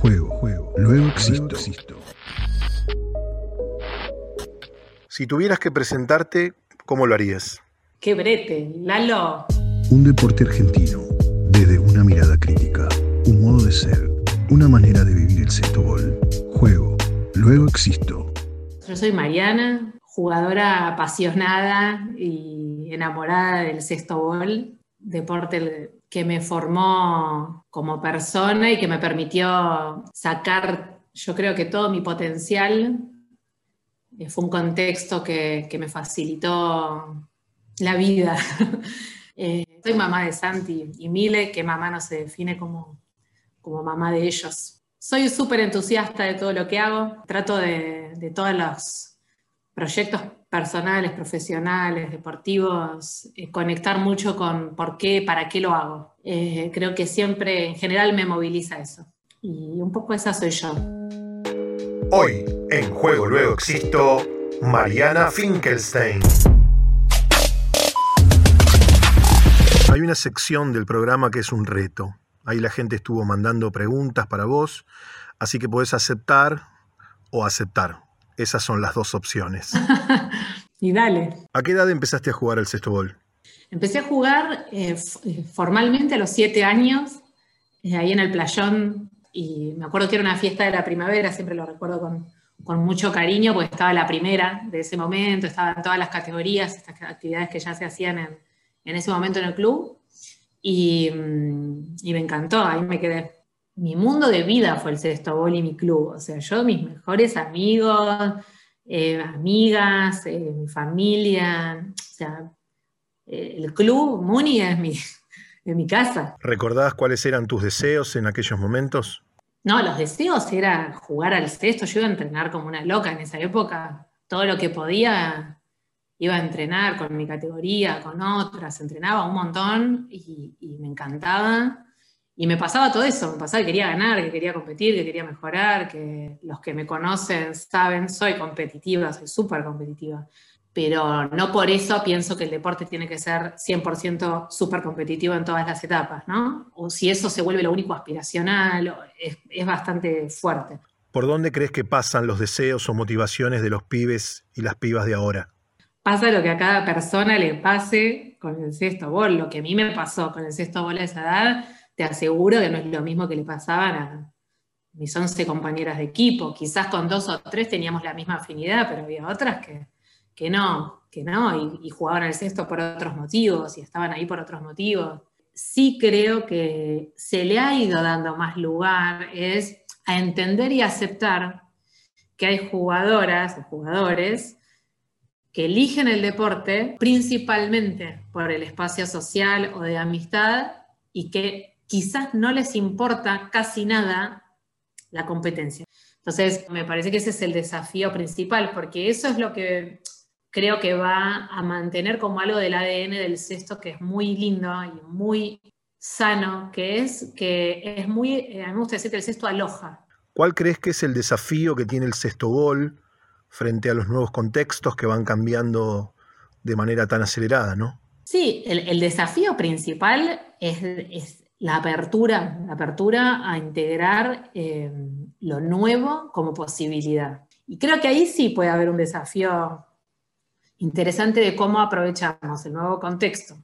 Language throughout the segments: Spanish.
Juego, juego, luego existo. Si tuvieras que presentarte, ¿cómo lo harías? ¡Qué brete! ¡Lalo! Un deporte argentino, desde una mirada crítica, un modo de ser, una manera de vivir el sexto gol. Juego, luego existo. Yo soy Mariana, jugadora apasionada y enamorada del sexto gol, deporte que me formó como persona y que me permitió sacar, yo creo que todo mi potencial. Eh, fue un contexto que, que me facilitó la vida. Eh, soy mamá de Santi y Mile, que mamá no se define como, como mamá de ellos. Soy súper entusiasta de todo lo que hago. Trato de, de todos los proyectos personales, profesionales, deportivos, eh, conectar mucho con por qué, para qué lo hago. Eh, creo que siempre, en general, me moviliza eso. Y un poco esa soy yo. Hoy, en Juego Luego Existo, Mariana Finkelstein. Hay una sección del programa que es un reto. Ahí la gente estuvo mandando preguntas para vos, así que podés aceptar o aceptar. Esas son las dos opciones. y dale. ¿A qué edad empezaste a jugar al sexto gol? Empecé a jugar eh, eh, formalmente a los siete años, eh, ahí en el playón, y me acuerdo que era una fiesta de la primavera, siempre lo recuerdo con, con mucho cariño, porque estaba la primera de ese momento, estaban todas las categorías, estas actividades que ya se hacían en, en ese momento en el club, y, mm, y me encantó, ahí me quedé mi mundo de vida fue el sexto bol y mi club. O sea, yo, mis mejores amigos, eh, amigas, eh, mi familia, o sea, eh, el club Muni es mi, es mi casa. ¿Recordás cuáles eran tus deseos en aquellos momentos? No, los deseos era jugar al sexto. Yo iba a entrenar como una loca en esa época. Todo lo que podía iba a entrenar con mi categoría, con otras. Entrenaba un montón y, y me encantaba. Y me pasaba todo eso, me pasaba que quería ganar, que quería competir, que quería mejorar, que los que me conocen saben, soy competitiva, soy súper competitiva, pero no por eso pienso que el deporte tiene que ser 100% súper competitivo en todas las etapas, ¿no? O si eso se vuelve lo único aspiracional, es, es bastante fuerte. ¿Por dónde crees que pasan los deseos o motivaciones de los pibes y las pibas de ahora? Pasa lo que a cada persona le pase con el sexto bol, lo que a mí me pasó con el sexto bol a esa edad, te aseguro que no es lo mismo que le pasaban a mis 11 compañeras de equipo. Quizás con dos o tres teníamos la misma afinidad, pero había otras que, que no, que no, y, y jugaban al sexto por otros motivos y estaban ahí por otros motivos. Sí creo que se le ha ido dando más lugar es a entender y aceptar que hay jugadoras o jugadores que eligen el deporte principalmente por el espacio social o de amistad y que quizás no les importa casi nada la competencia. Entonces, me parece que ese es el desafío principal, porque eso es lo que creo que va a mantener como algo del ADN del sexto que es muy lindo y muy sano, que es que es muy, eh, a mí me gusta decir que el sexto aloja. ¿Cuál crees que es el desafío que tiene el sexto gol frente a los nuevos contextos que van cambiando de manera tan acelerada, no? Sí, el, el desafío principal es, es la apertura, la apertura a integrar eh, lo nuevo como posibilidad. Y creo que ahí sí puede haber un desafío interesante de cómo aprovechamos el nuevo contexto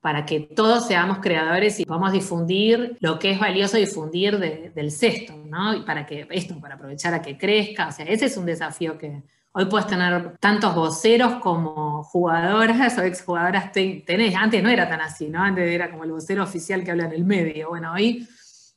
para que todos seamos creadores y podamos difundir lo que es valioso difundir de, del sexto, ¿no? Y para que esto, para aprovechar a que crezca, o sea, ese es un desafío que, Hoy puedes tener tantos voceros como jugadoras o exjugadoras tenés. Antes no era tan así, ¿no? Antes era como el vocero oficial que habla en el medio. Bueno, hoy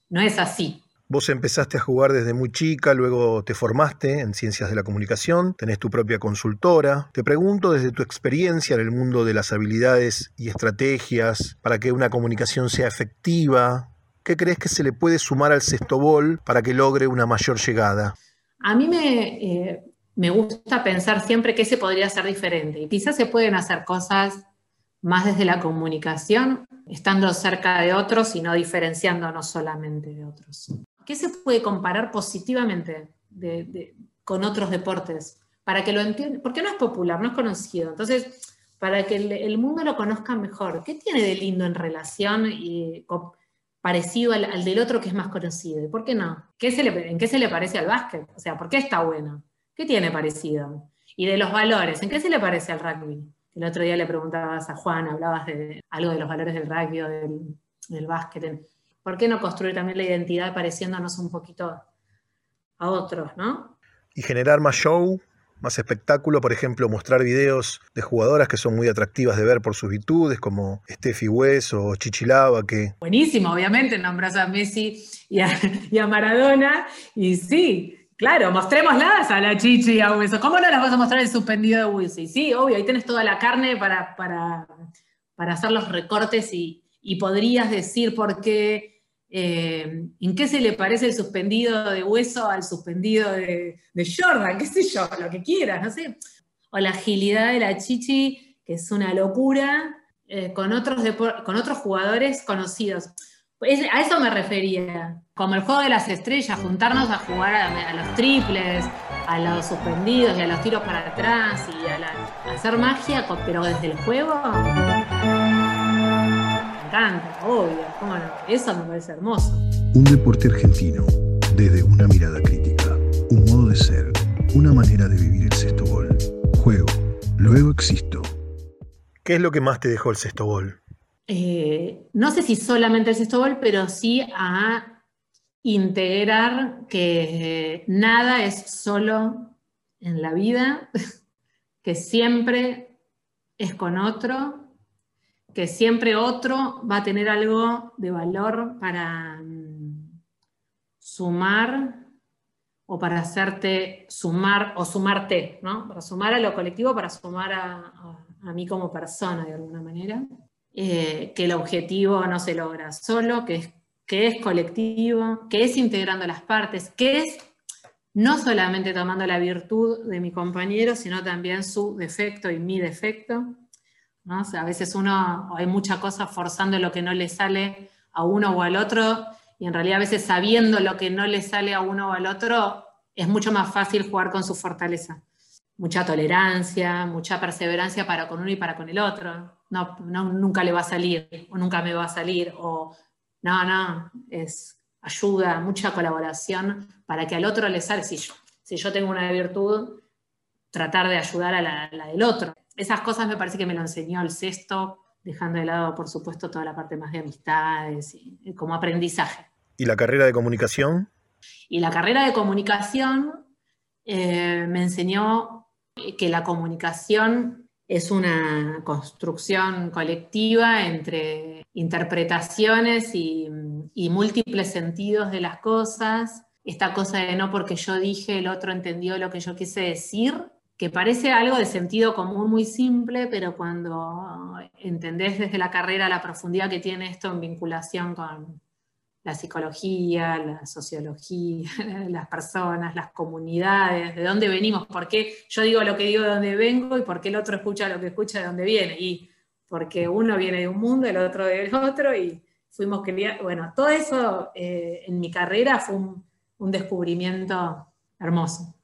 no es así. Vos empezaste a jugar desde muy chica, luego te formaste en ciencias de la comunicación, tenés tu propia consultora. Te pregunto desde tu experiencia en el mundo de las habilidades y estrategias para que una comunicación sea efectiva, ¿qué crees que se le puede sumar al sextobol para que logre una mayor llegada? A mí me, eh, me gusta pensar siempre que se podría hacer diferente. Y quizás se pueden hacer cosas más desde la comunicación, estando cerca de otros y no diferenciándonos solamente de otros. ¿Qué se puede comparar positivamente con otros deportes? Para que lo entiendan, porque no es popular, no es conocido. Entonces, para que el, mundo lo conozca mejor, ¿qué tiene de lindo en relación y, parecido al, del otro que es más conocido. ¿Y por qué no? ¿En qué se le parece al básquet? O sea, ¿por qué está bueno? ¿Qué tiene parecido? Y de los valores, ¿en qué se le parece al rugby? El otro día le preguntabas a Juan, hablabas de algo de los valores del rugby o del, del básquet. ¿Por qué no construir también la identidad pareciéndonos un poquito a otros, ¿no? Y generar más show, más espectáculo, por ejemplo, mostrar videos de jugadoras que son muy atractivas de ver por sus virtudes, como Steffi West o Chichilava, que... Buenísimo, obviamente, nombras a Messi y a, Maradona, y sí, Claro, mostrémoslas a la Chichi a Hueso. ¿Cómo no las vas a mostrar el suspendido de Hueso? sí, obvio, ahí tenés toda la carne para, para, hacer los recortes y, y, podrías decir por qué eh, ¿En qué se le parece el suspendido de hueso al suspendido de, Jordan? ¿Qué sé yo? Lo que quieras, no sé. O la agilidad de la Chichi, que es una locura, eh, con, otros con otros jugadores conocidos. A eso me refería. Como el juego de las estrellas, juntarnos a jugar a, los triples, a los suspendidos y a los tiros para atrás y a hacer magia, pero desde el juego encanta, obvio, cómo no. Eso me parece hermoso. Un deporte argentino, desde una mirada crítica, un modo de ser, una manera de vivir el sexto gol. Juego, luego existo. ¿Qué es lo que más te dejó el sexto gol? Eh, no sé si solamente el sexto gol, pero sí a integrar que nada es solo en la vida, que siempre es con otro que siempre otro va a tener algo de valor para mm, sumar o para hacerte sumar o sumarte, ¿no? Para sumar a lo colectivo, para sumar a, mí como persona de alguna manera. Eh, que el objetivo no se logra solo, que es, que es colectivo, que es integrando las partes, que es no solamente tomando la virtud de mi compañero, sino también su defecto y mi defecto, a veces uno, hay mucha cosa forzando lo que no le sale a uno o al otro, y en realidad a veces sabiendo lo que no le sale a uno o al otro, es mucho más fácil jugar con su fortaleza. Mucha tolerancia, mucha perseverancia para con uno y para con el otro. No, nunca le va a salir, o nunca me va a salir, o no, no, es ayuda, mucha colaboración para que al otro le salga. Si yo, si yo tengo una virtud, tratar de ayudar a la del otro esas cosas me parece que me lo enseñó el sexto, dejando de lado, por supuesto, toda la parte más de amistades y, como aprendizaje. ¿Y la carrera de comunicación? Y la carrera de comunicación eh, me enseñó que la comunicación es una construcción colectiva entre interpretaciones y, múltiples sentidos de las cosas. Esta cosa de no porque yo dije, el otro entendió lo que yo quise decir, que parece algo de sentido común muy simple, pero cuando entendés desde la carrera la profundidad que tiene esto en vinculación con la psicología, la sociología, las personas, las comunidades, de dónde venimos, por qué yo digo lo que digo de dónde vengo y por qué el otro escucha lo que escucha de dónde viene, y porque uno viene de un mundo, el otro del otro, y fuimos criados, bueno, todo eso eh, en mi carrera fue un descubrimiento hermoso.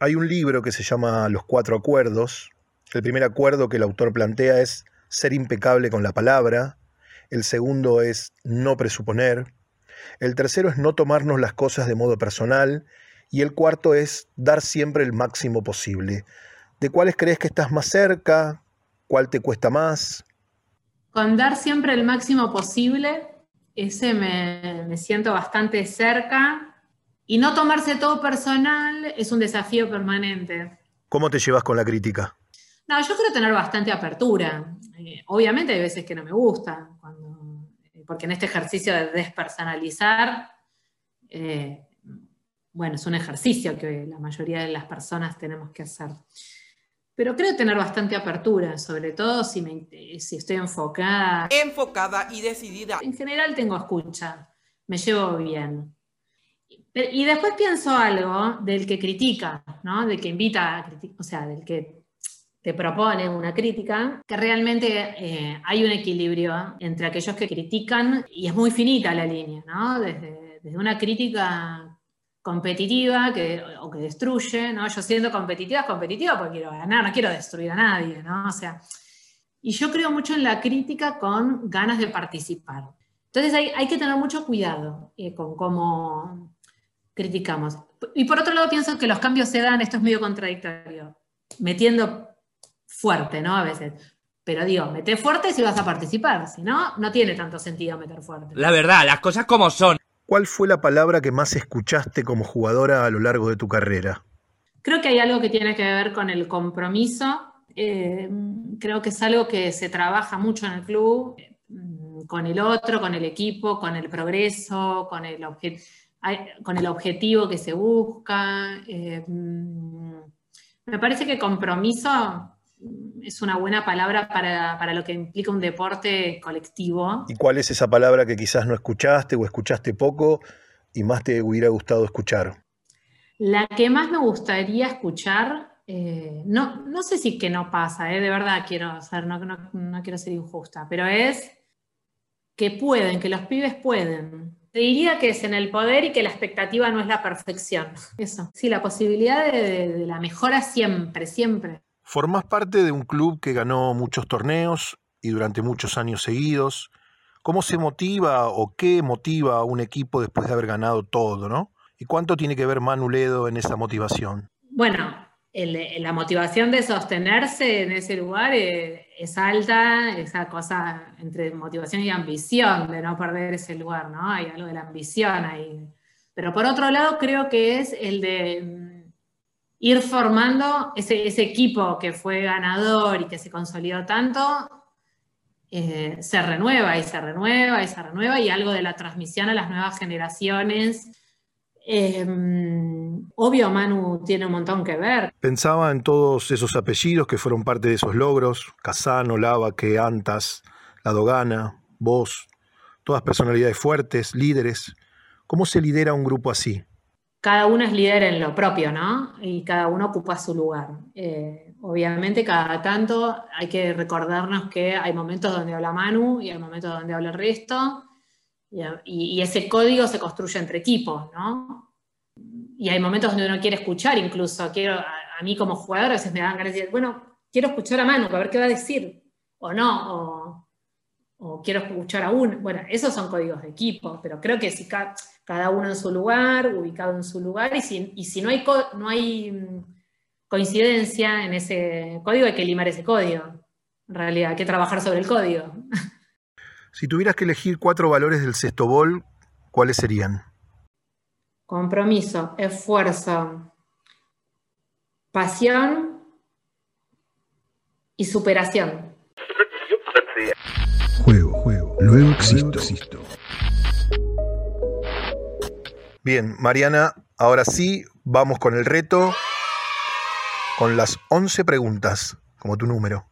Hay un libro que se llama Los Cuatro Acuerdos. El primer acuerdo que el autor plantea es ser impecable con la palabra. El segundo es no presuponer. El tercero es no tomarnos las cosas de modo personal. Y el cuarto es dar siempre el máximo posible. ¿De cuáles crees que estás más cerca? ¿Cuál te cuesta más? Con dar siempre el máximo posible, ese me, me siento bastante cerca y no tomarse todo personal es un desafío permanente. ¿Cómo te llevas con la crítica? No, yo quiero tener bastante apertura. Eh, obviamente hay veces que no me gusta, eh, porque en este ejercicio de despersonalizar, eh, bueno, es un ejercicio que la mayoría de las personas tenemos que hacer. Pero creo tener bastante apertura, sobre todo si, me, si estoy enfocada. Enfocada y decidida. En general tengo escucha, me llevo bien. Y después pienso algo del que critica, ¿no? Del que invita a criticar, o sea, del que te propone una crítica, que realmente eh, hay un equilibrio entre aquellos que critican y es muy finita la línea, ¿no? Desde, una crítica competitiva que, o que destruye, ¿no? Yo siendo competitiva es competitiva porque quiero ganar, no quiero destruir a nadie, ¿no? O sea, y yo creo mucho en la crítica con ganas de participar. Entonces hay, hay que tener mucho cuidado eh, con cómo criticamos. Y por otro lado pienso que los cambios se dan, esto es medio contradictorio, metiendo fuerte, ¿no? A veces. Pero digo, mete fuerte si vas a participar, si no, no tiene tanto sentido meter fuerte. La verdad, las cosas como son. ¿Cuál fue la palabra que más escuchaste como jugadora a lo largo de tu carrera? Creo que hay algo que tiene que ver con el compromiso. Eh, creo que es algo que se trabaja mucho en el club, eh, con el otro, con el equipo, con el progreso, con el, con el objetivo que se busca. Eh, me parece que compromiso es una buena palabra para, para, lo que implica un deporte colectivo. ¿Y cuál es esa palabra que quizás no escuchaste o escuchaste poco y más te hubiera gustado escuchar? La que más me gustaría escuchar, eh, no, no sé si que no pasa, eh, de verdad quiero ser, no, no, quiero ser injusta, pero es que pueden, que los pibes pueden. Te diría que es en el poder y que la expectativa no es la perfección. Eso. Sí, la posibilidad de, de la mejora siempre, siempre. Formás parte de un club que ganó muchos torneos y durante muchos años seguidos. ¿Cómo se motiva o qué motiva a un equipo después de haber ganado todo, no? ¿Y cuánto tiene que ver Manu Ledo en esa motivación? Bueno, el, la motivación de sostenerse en ese lugar es, es, alta, esa cosa entre motivación y ambición de no perder ese lugar, ¿no? Hay algo de la ambición ahí. Pero por otro lado, creo que es el de ir formando ese, equipo que fue ganador y que se consolidó tanto, eh, se renueva y se renueva y se renueva, y algo de la transmisión a las nuevas generaciones eh, obvio, Manu tiene un montón que ver. Pensaba en todos esos apellidos que fueron parte de esos logros: Casano, Lavaque, Antas, La Dogana, vos, todas personalidades fuertes, líderes. ¿Cómo se lidera un grupo así? Cada uno es líder en lo propio, ¿no? Y cada uno ocupa su lugar. Eh, obviamente, cada tanto hay que recordarnos que hay momentos donde habla Manu y hay momentos donde habla el resto y, ese código se construye entre equipos, ¿no? Y hay momentos donde uno quiere escuchar, incluso quiero, a, mí como jugador a veces me dan ganas de decir, bueno, quiero escuchar a Manu, a ver qué va a decir, o no, o, quiero escuchar a uno. Bueno, esos son códigos de equipo, pero creo que si cada uno en su lugar, ubicado en su lugar, y si, y si no, hay no hay mm, coincidencia en ese código, hay que limar ese código. En realidad, hay que trabajar sobre el código. Si tuvieras que elegir cuatro valores del sexto bol, ¿cuáles serían? Compromiso, esfuerzo, pasión y superación. Juego, juego, luego existo. Bien, Mariana, ahora sí, vamos con el reto, con las 11 preguntas, como tu número.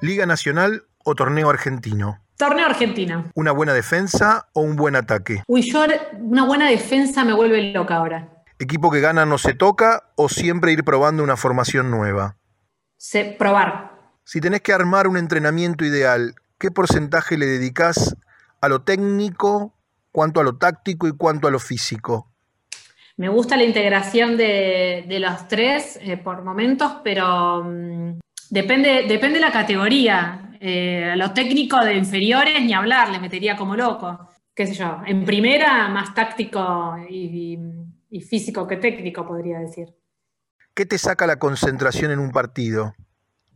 Liga Nacional o torneo argentino? Torneo argentino. ¿Una buena defensa o un buen ataque? Uy, yo una buena defensa me vuelve loca ahora. ¿Equipo que gana no se toca o siempre ir probando una formación nueva? Se, probar. Si tenés que armar un entrenamiento ideal, ¿qué porcentaje le dedicás a lo técnico, cuánto a lo táctico y cuánto a lo físico? Me gusta la integración de, de los tres eh, por momentos, pero um, depende, depende de la categoría. Eh, a los técnicos de inferiores ni hablar, le metería como loco. Qué sé yo, en primera más táctico y, físico que técnico, podría decir. ¿Qué te saca la concentración en un partido?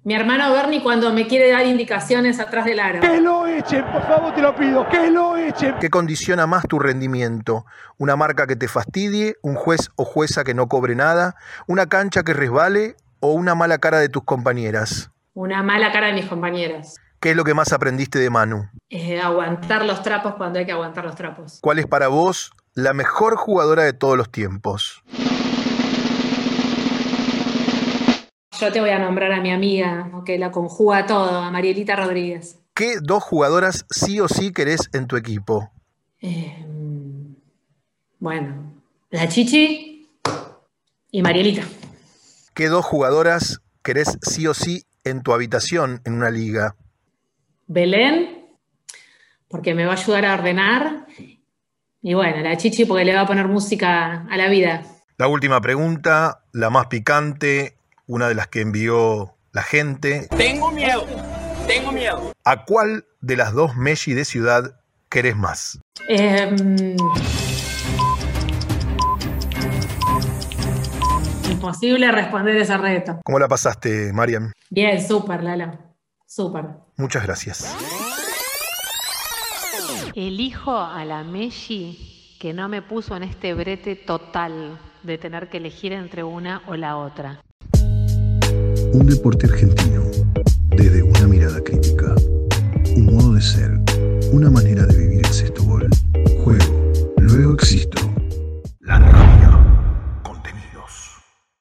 Mi hermano Bernie cuando me quiere dar indicaciones atrás del aro. Que lo echen, por favor te lo pido, que lo echen. ¿Qué condiciona más tu rendimiento? ¿Una marca que te fastidie? ¿Un juez o jueza que no cobre nada? ¿Una cancha que resbale? ¿O una mala cara de tus compañeras? una mala cara de mis compañeros. ¿Qué es lo que más aprendiste de Manu? Eh, aguantar los trapos cuando hay que aguantar los trapos. ¿Cuál es para vos la mejor jugadora de todos los tiempos? Yo te voy a nombrar a mi amiga, que la conjuga todo, a Marielita Rodríguez. ¿Qué dos jugadoras sí o sí querés en tu equipo? Eh, bueno, la Chichi y Marielita. ¿Qué dos jugadoras querés sí o sí en tu habitación en una liga? Belén, porque me va a ayudar a ordenar. Y bueno, la Chichi porque le va a poner música a la vida. La última pregunta, la más picante, una de las que envió la gente. Tengo miedo, tengo miedo. ¿A cuál de las dos Messi de ciudad querés más? Em, imposible responder ese reto. ¿Cómo la pasaste, Marian? Bien, súper, Lala. Súper. Muchas gracias. Elijo a la Messi que no me puso en este brete total de tener que elegir entre una o la otra. Un deporte argentino, desde una mirada crítica, un modo de ser, una manera de vivir el sexto gol, juego, luego existo. La